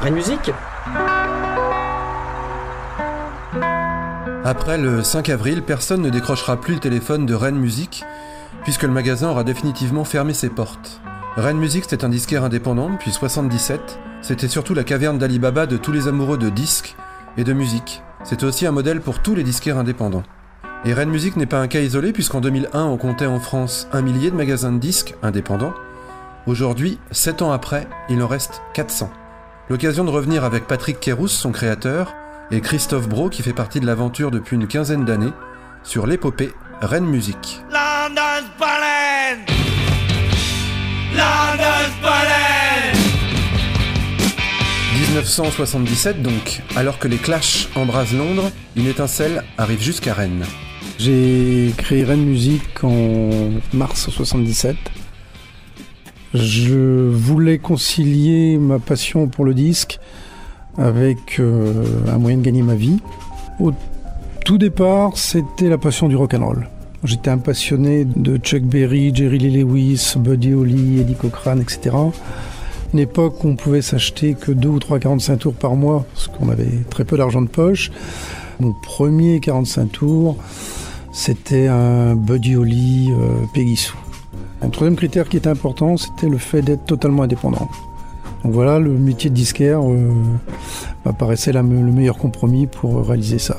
Rennes Musique Après le 5 avril, personne ne décrochera plus le téléphone de Rennes Musique, puisque le magasin aura définitivement fermé ses portes. Rennes Musique, c'était un disquaire indépendant depuis 77. C'était surtout la caverne d'Alibaba de tous les amoureux de disques et de musique. C'était aussi un modèle pour tous les disquaires indépendants. Et Rennes Musique n'est pas un cas isolé, puisqu'en 2001, on comptait en France un millier de magasins de disques indépendants. Aujourd'hui, 7 ans après, il en reste 400. L'occasion de revenir avec Patrick Kérousse, son créateur, et Christophe Bro, qui fait partie de l'aventure depuis une quinzaine d'années, sur l'épopée Rennes Musique. 1977 donc, alors que les Clash embrasent Londres, une étincelle arrive jusqu'à Rennes. J'ai créé Rennes Musique en mars 77. Je voulais concilier ma passion pour le disque avec euh, un moyen de gagner ma vie. Au tout départ, c'était la passion du rock and roll. J'étais un passionné de Chuck Berry, Jerry Lee Lewis, Buddy Holly, Eddie Cochran, etc. Une époque où on pouvait s'acheter que 2 ou 3 45 tours par mois, parce qu'on avait très peu d'argent de poche. Mon premier 45 tours, c'était un Buddy Holly euh, Peggy Sue. Un troisième critère qui était important, c'était le fait d'être totalement indépendant. Donc voilà, le métier de disquaire euh, paraissait le meilleur compromis pour réaliser ça.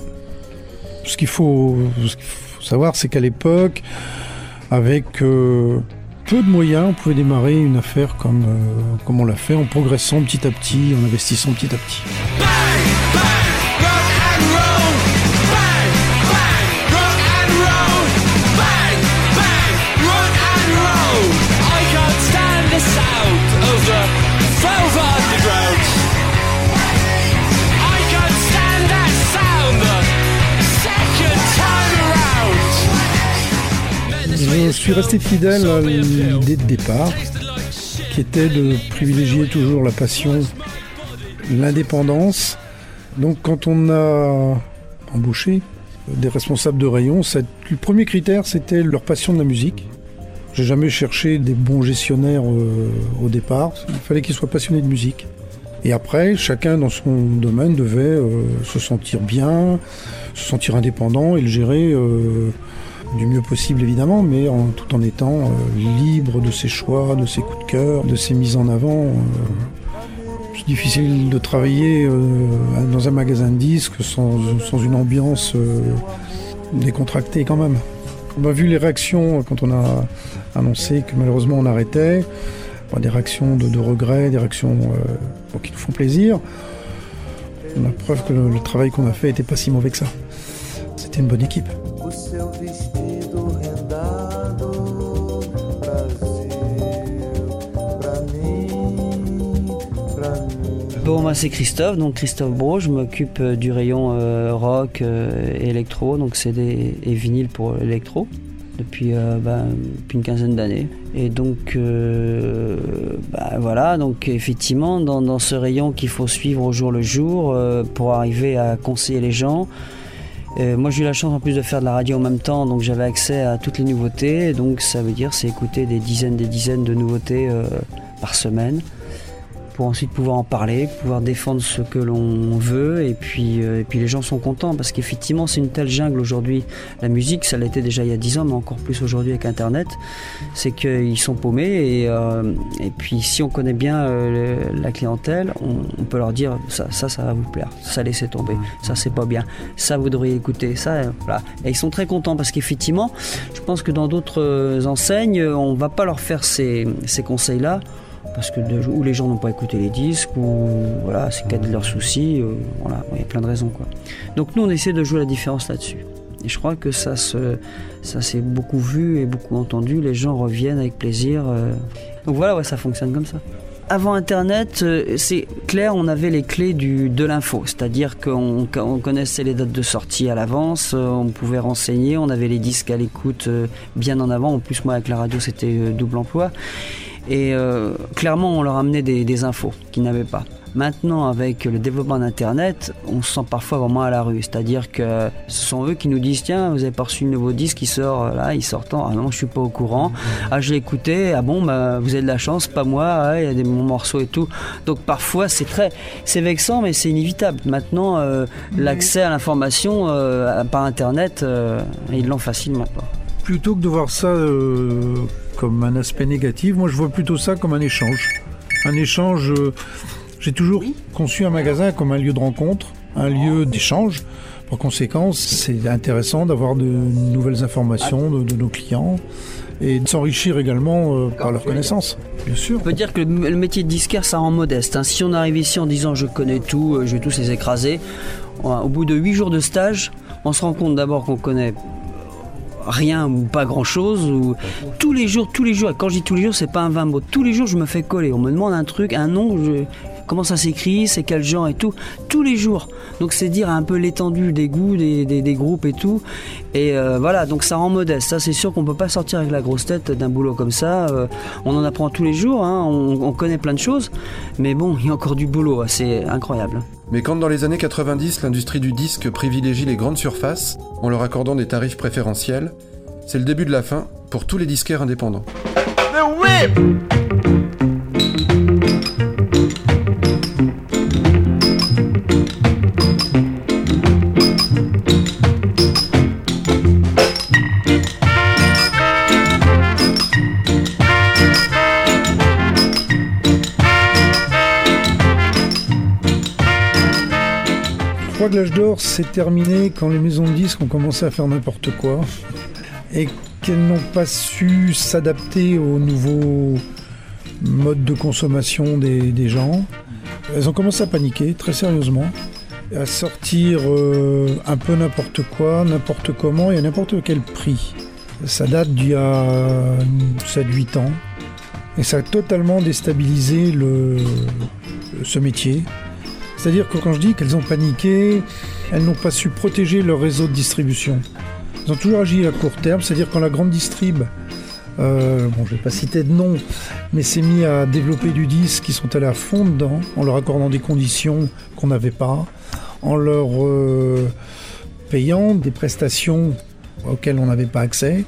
Ce qu'il faut, savoir, c'est qu'à l'époque, avec euh, peu de moyens, on pouvait démarrer une affaire comme, euh, comme on l'a fait, en progressant petit à petit, en investissant petit à petit. Je suis resté fidèle à l'idée de départ, qui était de privilégier toujours la passion, l'indépendance. Donc quand on a embauché des responsables de rayon, le premier critère c'était leur passion de la musique. J'ai jamais cherché des bons gestionnaires euh, au départ. Il fallait qu'ils soient passionnés de musique. Et après, chacun dans son domaine devait euh, se sentir bien, se sentir indépendant et le gérer euh, du mieux possible évidemment, mais tout en étant libre de ses choix, de ses coups de cœur, de ses mises en avant. c'est difficile de travailler dans un magasin de disques sans, une ambiance décontractée quand même. On a vu les réactions quand on a annoncé que malheureusement on arrêtait. Des réactions de, regret, des réactions euh, qui nous font plaisir. On a preuve que le, travail qu'on a fait n'était pas si mauvais que ça. C'était une bonne équipe. Bon, moi c'est Christophe, donc Christophe Bro, je m'occupe euh, du rayon euh, rock et électro, donc CD et vinyle pour l'électro depuis, euh, bah, depuis une quinzaine d'années. Et donc, euh, bah, voilà, donc effectivement, dans, ce rayon qu'il faut suivre au jour le jour euh, pour arriver à conseiller les gens. Moi, j'ai eu la chance en plus de faire de la radio en même temps, donc j'avais accès à toutes les nouveautés. Donc, ça veut dire c'est écouter des dizaines, des dizaines de nouveautés par semaine pour ensuite pouvoir en parler, pouvoir défendre ce que l'on veut. Et puis, euh, et puis les gens sont contents parce qu'effectivement c'est une telle jungle aujourd'hui. La musique, ça l'était déjà il y a 10 ans, mais encore plus aujourd'hui avec Internet, c'est qu'ils sont paumés. Et, euh, puis si on connaît bien euh, la clientèle, on, peut leur dire ça, ça, va vous plaire, ça laissez tomber, ça c'est pas bien, ça vous devriez écouter, ça, voilà. Et ils sont très contents parce qu'effectivement, je pense que dans d'autres enseignes, on va pas leur faire ces, ces conseils-là parce que de, ou les gens n'ont pas écouté les disques, ou voilà, c'est qu'à de leurs soucis, euh, voilà, il y a plein de raisons quoi. Donc nous on essaie de jouer la différence là-dessus. Et je crois que ça se, ça s'est beaucoup vu et beaucoup entendu. Les gens reviennent avec plaisir. Euh. Donc voilà, ouais, ça fonctionne comme ça. Avant Internet, euh, c'est clair, on avait les clés du, de l'info, c'est-à-dire qu'on on connaissait les dates de sortie à l'avance, on pouvait renseigner, on avait les disques à l'écoute bien en avant. En plus, moi, avec la radio, c'était double emploi. Et euh, clairement, on leur amenait des, des infos qu'ils n'avaient pas. Maintenant, avec le développement d'Internet, on se sent parfois vraiment à la rue. C'est-à-dire que ce sont eux qui nous disent Tiens, vous avez pas reçu le nouveau disque qui sort euh, là, il sort tant. Ah non, je suis pas au courant. Ah, je l'ai écouté. Ah bon, bah, vous avez de la chance, pas moi. Ah, il y a des bons morceaux et tout. Donc parfois, c'est très. C'est vexant, mais c'est inévitable. Maintenant, euh, l'accès à l'information euh, par Internet, euh, ils l'ont facilement. Plutôt que de voir ça euh, comme un aspect négatif, moi je vois plutôt ça comme un échange. Un échange. euh, J'ai toujours conçu un magasin comme un lieu de rencontre, un lieu d'échange. Par conséquent, c'est intéressant d'avoir de nouvelles informations de, de nos clients et de s'enrichir également euh, par leurs connaissances, bien sûr. On peut dire que le le métier de disquaire, ça rend modeste. hein. Si on arrive ici en disant je connais tout, euh, je vais tous les écraser, au bout de 8 jours de stage, on se rend compte d'abord qu'on connaît rien ou pas grand chose ou tous les jours tous les jours et quand je dis tous les jours c'est pas un 20 mots tous les jours je me fais coller. On me demande un truc un nom je- comment ça s'écrit c'est quel genre et tout tous les jours donc c'est dire un peu l'étendue des goûts des, des- des groupes et tout et euh, voilà donc ça rend modeste ça c'est sûr qu'on peut pas sortir avec la grosse tête d'un boulot comme ça Euh, on en apprend tous les jours hein. on, on connaît plein de choses mais bon il y a encore du boulot hein. c'est incroyable Mais quand dans les années 90, l'industrie du disque privilégie les grandes surfaces en leur accordant des tarifs préférentiels, c'est le début de la fin pour tous les disquaires indépendants. Que l'âge d'or s'est terminé quand les maisons de disques ont commencé à faire n'importe quoi et qu'elles n'ont pas su s'adapter aux nouveaux modes de consommation des, gens. Elles ont commencé à paniquer très sérieusement, à sortir euh, un peu n'importe quoi, n'importe comment et à n'importe quel prix. Ça date d'il y a 7-8 ans et ça a totalement déstabilisé ce métier. C'est-à-dire que quand je dis qu'elles ont paniqué, elles n'ont pas su protéger leur réseau de distribution. Elles ont toujours agi à court terme, c'est-à-dire quand la grande distrib, euh, bon je vais pas citer de nom, mais s'est mis à développer du disque, qui sont allés à fond dedans, en leur accordant des conditions qu'on n'avait pas, en leur euh, payant des prestations auxquelles on n'avait pas accès.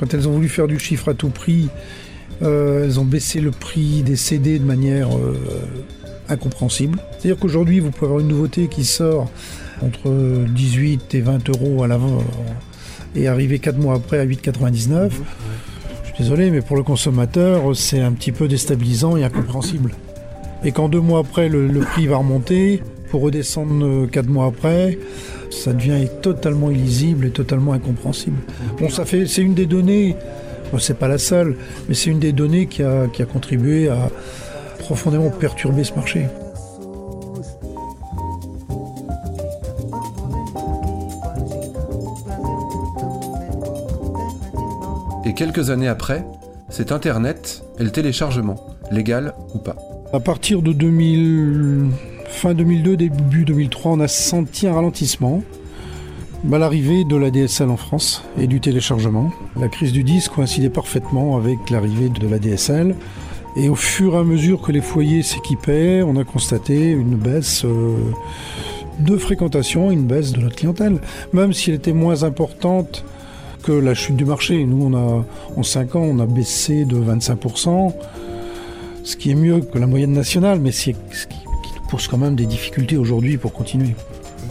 Quand elles ont voulu faire du chiffre à tout prix, euh, elles ont baissé le prix des CD de manière euh, incompréhensible. C'est-à-dire qu'aujourd'hui, vous pouvez avoir une nouveauté qui sort entre 18 et 20 euros à l'avant et arriver 4 mois après à 8,99. Je suis désolé, mais pour le consommateur, c'est un petit peu déstabilisant et incompréhensible. Et quand deux mois après, le, le prix va remonter, pour redescendre 4 mois après, ça devient totalement illisible et totalement incompréhensible. Bon, ça fait, c'est une des données, bon, c'est pas la seule, mais c'est une des données qui a, qui a contribué à profondément perturber ce marché. Et quelques années après, c'est Internet et le téléchargement, légal ou pas. À partir de 2000, fin 2002, début 2003, on a senti un ralentissement. Bah, L'arrivée de la DSL en France et du téléchargement. La crise du disque coïncidait parfaitement avec l'arrivée de la DSL. Et au fur et à mesure que les foyers s'équipaient, on a constaté une baisse euh, de fréquentation, une baisse de notre clientèle. Même si elle était moins importante que la chute du marché. Nous, on a, en 5 ans, on a baissé de 25% ce qui est mieux que la moyenne nationale, mais ce qui, nous pose quand même des difficultés aujourd'hui pour continuer.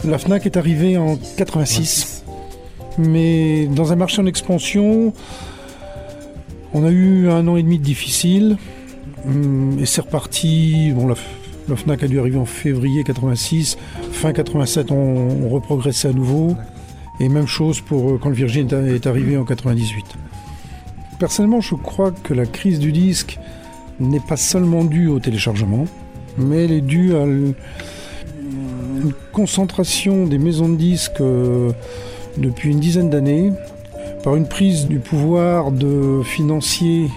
La FNAC est arrivée en 86, mais dans un marché en expansion, on a eu un an et demi de difficile, et c'est reparti. Bon, la, FNAC a dû arriver en février 86, fin 87, on, reprogressait à nouveau, et même chose pour euh, quand le Virgin est, arrivé en 98. Personnellement, je crois que la crise du disque n'est pas seulement due au téléchargement, mais elle est due à une concentration des maisons de disques euh, depuis une dizaine d'années, par une prise du pouvoir de financier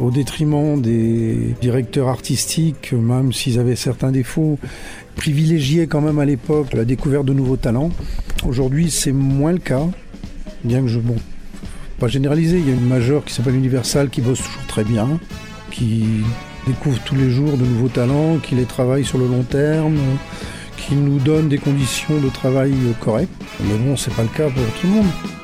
au détriment des directeurs artistiques, même s'ils avaient certains défauts, privilégiés quand même à l'époque la découverte de nouveaux talents. Aujourd'hui, c'est moins le cas, bien que je, bon, pas généraliser, il y a une majeure qui s'appelle Universal qui bosse toujours très bien, qui découvre tous les jours de nouveaux talents, qui les travaille sur le long terme, qui nous donne des conditions de travail correctes. Mais bon, c'est pas le cas pour tout le monde.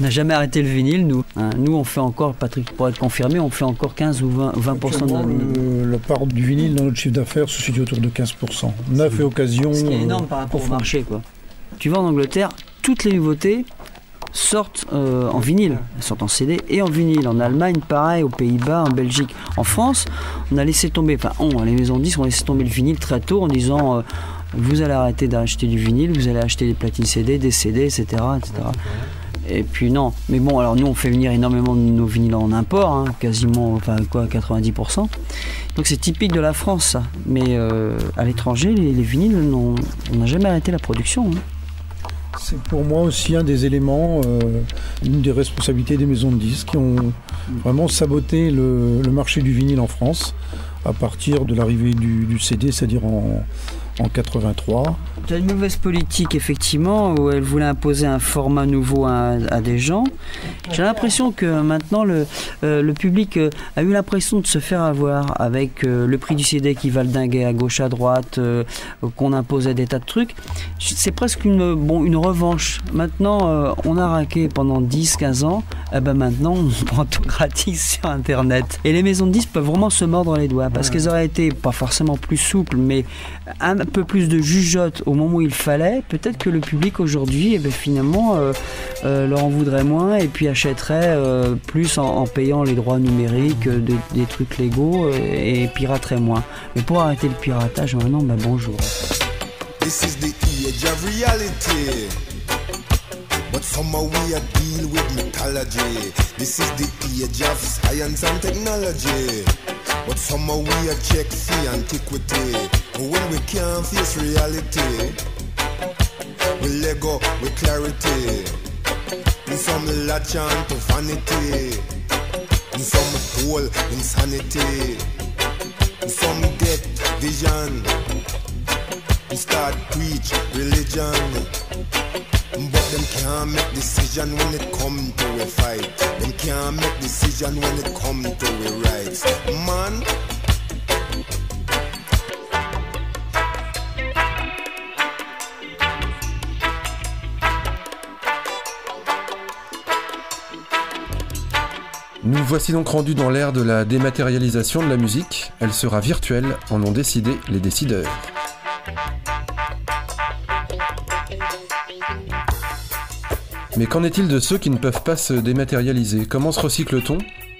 On n'a jamais arrêté le vinyle, nous. Hein, nous, on fait encore, Patrick pourrait être confirmé, on fait encore 15 ou 20, 20 de notre... La part du vinyle dans notre chiffre d'affaires se situe autour de 15%. Neuf et occasion. Ce qui est énorme par rapport au marché, quoi. Tu vois, en Angleterre, toutes les nouveautés sortent euh, en vinyle, elles sortent en CD et en vinyle. En Allemagne, pareil, aux Pays-Bas, en Belgique. En France, on a laissé tomber, enfin, on, les maisons de disques ont laissé tomber le vinyle très tôt en disant. Euh, vous allez arrêter d'acheter du vinyle, vous allez acheter des platines CD, des CD, etc. etc. Et puis non, mais bon, alors nous on fait venir énormément de nos vinyles en import, hein, quasiment, enfin quoi, 90%. Donc c'est typique de la France ça. Mais euh, à l'étranger, les, vinyles, on n'a jamais arrêté la production. Hein. C'est pour moi aussi un des éléments, euh, une des responsabilités des maisons de disques qui ont vraiment saboté le, marché du vinyle en France à partir de l'arrivée du, CD, c'est-à-dire en, en 83. Il y a une mauvaise politique, effectivement, où elle voulait imposer un format nouveau à, des gens. J'ai l'impression que maintenant, le, euh, public euh, a eu l'impression de se faire avoir avec euh, le prix du CD qui va le dinguer à gauche, à droite, qu'on imposait des tas de trucs. C'est presque une, bon, une revanche. Maintenant, on a raqué pendant 10-15 ans, eh ben maintenant, on prend tout gratis sur Internet. Et les maisons de disques peuvent vraiment se mordre les doigts, parce qu'elles auraient été, pas forcément plus souples, mais un peu plus de jugeote au moment où il fallait, peut-être que le public aujourd'hui, eh ben, finalement, euh, euh, leur en voudrait moins et puis achèterait euh, plus en, payant les droits numériques, des trucs légaux et piraterait moins. Mais pour arrêter le piratage, maintenant, ben, bonjour. This is the age of reality. But somehow we are deal with mythology. This is the age of science and technology. But somehow we are check the antiquity. But when we can't face reality, we let go with clarity. In some latch on to vanity. In some hole insanity. In some get vision. Nous voici donc rendus dans l'ère de la dématérialisation de la musique. Elle sera virtuelle, en ont décidé les décideurs. Mais qu'en est-il de ceux qui ne peuvent pas se dématérialiser? Comment se recycle-t-on?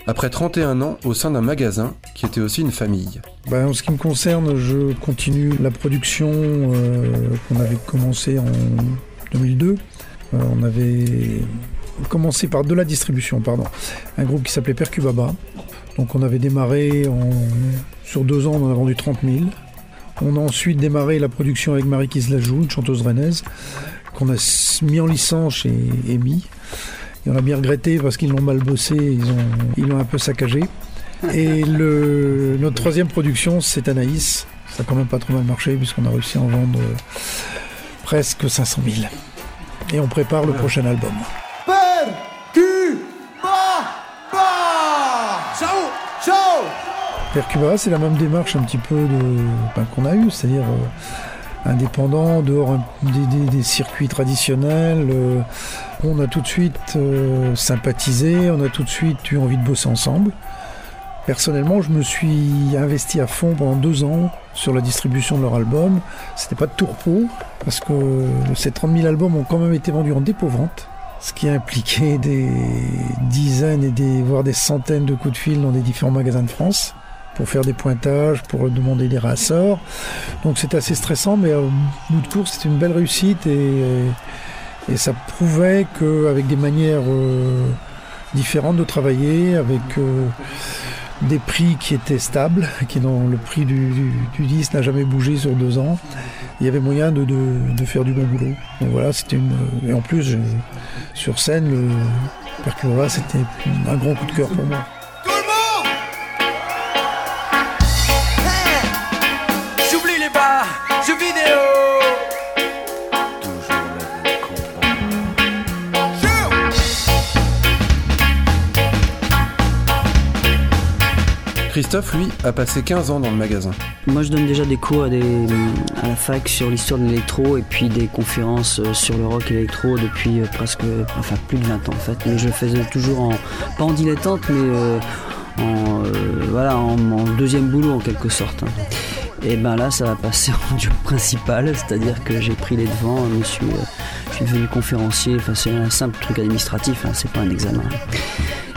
Après 31 ans au sein d'un magasin qui était aussi une famille ben, En ce qui me concerne, je continue la production euh, qu'on avait commencé en 2002. Euh, on avait commencé par de la distribution, pardon. Un groupe qui s'appelait Percubaba. Donc on avait démarré sur deux ans, on a vendu 30 000. On a ensuite démarré la production avec Marie Kislajou, une chanteuse rennaise qu'on a mis en licence chez EMI. Et on a bien regretté parce qu'ils l'ont mal bossé, ils ont, ils l'ont un peu saccagé. Et le, notre troisième production, c'est Anaïs. Ça a quand même pas trop mal marché puisqu'on a réussi à en vendre euh, presque 500 000. Et on prépare le prochain album. Per, Ciao, Percubara, c'est la même démarche un petit peu de, ben, qu'on a eue, c'est-à-dire euh, indépendant, dehors des, circuits traditionnels. Euh, on a tout de suite euh, sympathisé, on a tout de suite eu envie de bosser ensemble. Personnellement, je me suis investi à fond pendant deux ans sur la distribution de leur album. C'était pas de tourpeau, parce que ces 30 000 albums ont quand même été vendus en dépôt-vente, ce qui a impliqué des dizaines et des, voire des centaines de coups de fil dans des différents magasins de France pour faire des pointages, pour demander des rassorts. Donc c'est assez stressant, mais au bout de course, c'était une belle réussite et, et ça prouvait qu'avec des manières euh, différentes de travailler, avec euh, des prix qui étaient stables, qui dans le prix du, du, disque n'a jamais bougé sur deux ans, il y avait moyen de, de, faire du bon boulot. Donc voilà, c'était une. Et en plus, sur scène, le Percura, c'était un grand coup de cœur pour moi. Christophe, lui, a passé 15 ans dans le magasin. Moi, je donne déjà des cours à, la fac sur l'histoire de l'électro et puis des conférences euh, sur le rock électro depuis euh, presque, enfin plus de 20 ans en fait. Mais je le faisais toujours en, pas en dilettante, mais euh, en, voilà, en, deuxième boulot en quelque sorte. Et ben là, ça va passer en job principal, c'est-à-dire que j'ai pris les devants, je suis, je suis devenu conférencier. Enfin, c'est un simple truc administratif, hein, c'est pas un examen.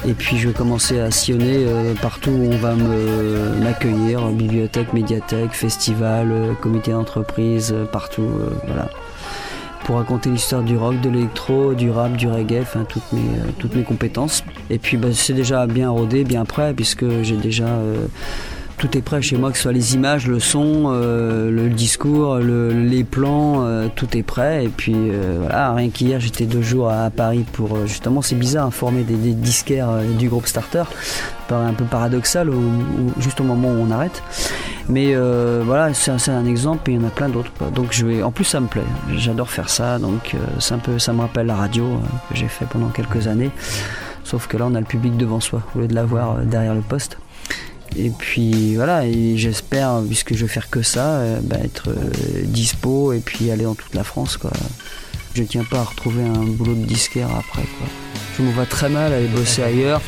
Et puis je vais commencer à sillonner euh, partout où on va m'accueillir, bibliothèque, médiathèque, festival, euh, comité d'entreprise, euh, partout, voilà. Pour raconter l'histoire du rock, de l'électro, du rap, du reggae, enfin toutes mes, compétences. Et puis bah, c'est déjà bien rodé, bien prêt, puisque j'ai déjà tout est prêt chez moi, que ce soit les images, le son, euh, le discours, les plans, euh, tout est prêt. Et puis euh, voilà, rien qu'hier, j'étais deux jours à, Paris pour justement, c'est bizarre, informer des, disquaires du groupe Starter. un peu paradoxal, juste au moment où on arrête. Mais voilà, c'est un, exemple et il y en a plein d'autres. Donc je vais, en plus ça me plaît, j'adore faire ça. Donc c'est un peu, ça me rappelle la radio que j'ai fait pendant quelques années. Sauf que là, on a le public devant soi au lieu de l'avoir derrière le poste. Et puis voilà, j'espère, puisque je vais faire que ça, euh, bah, être euh, dispo et puis aller dans toute la France. Quoi. Je ne tiens pas à retrouver un boulot de disquaire après. Quoi. Je me vois très mal aller bosser ailleurs.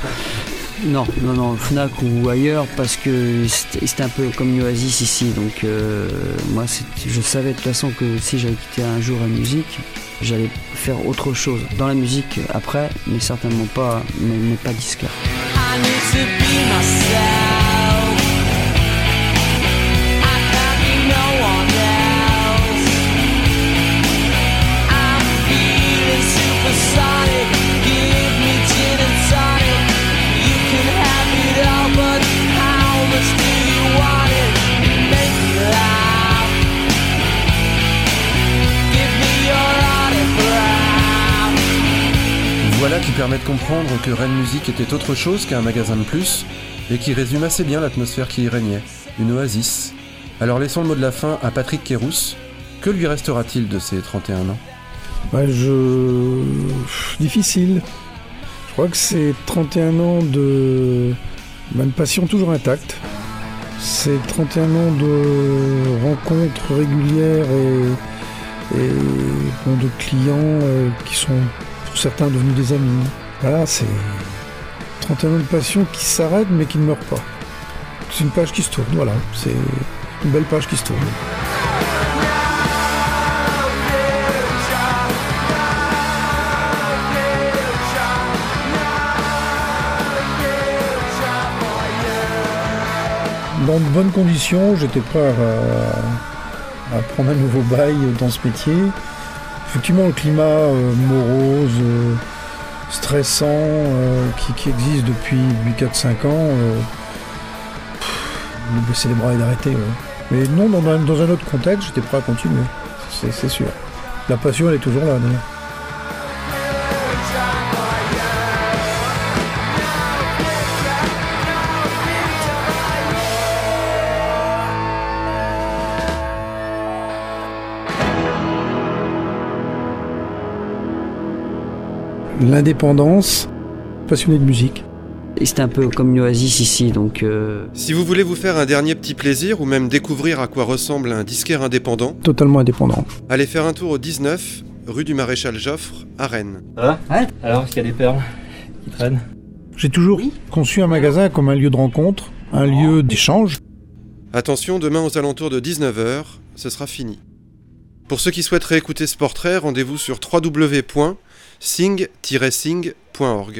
Non, non, non, Fnac ou ailleurs, parce que c'était un peu comme Oasis ici. Donc euh, moi, je savais de toute façon que si j'allais quitter un jour la musique, j'allais faire autre chose dans la musique après, mais certainement pas, mais pas disquaire. Qui permet de comprendre que Rennes Music était autre chose qu'un magasin de plus, et qui résume assez bien l'atmosphère qui y régnait, une oasis. Alors laissons le mot de la fin à Patrick Kérousse. Que lui restera-t-il de ses 31 ans? Bah, je... Difficile. Je crois que c'est 31 ans de... Bah, une passion toujours intacte. C'est 31 ans de rencontres régulières et, et de clients euh, qui sont certains devenus des amis. Voilà, c'est 31 ans de passion qui s'arrête mais qui ne meurt pas. C'est une page qui se tourne, voilà, c'est une belle page qui se tourne. Dans de bonnes conditions, j'étais prêt à prendre un nouveau bail dans ce métier. Effectivement, le climat euh, morose, euh, stressant, euh, qui, existe depuis, 4-5 ans, de baisser les bras et d'arrêter. Mais non, dans un, dans un autre contexte, j'étais prêt à continuer, c'est sûr. La passion, elle est toujours là, d'ailleurs. L'indépendance, passionné de musique. Et c'était un peu comme une oasis ici, donc... euh, Si vous voulez vous faire un dernier petit plaisir ou même découvrir à quoi ressemble un disquaire indépendant, Totalement indépendant. allez faire un tour au 19, rue du Maréchal Joffre, à Rennes. Ça va Ouais. Alors, est-ce qu'il y a des perles qui traînent? J'ai toujours conçu un magasin comme un lieu de rencontre, un lieu d'échange. Attention, demain aux alentours de 19h, ce sera fini. Pour ceux qui souhaiteraient écouter ce portrait, rendez-vous sur www.sing-sing.org.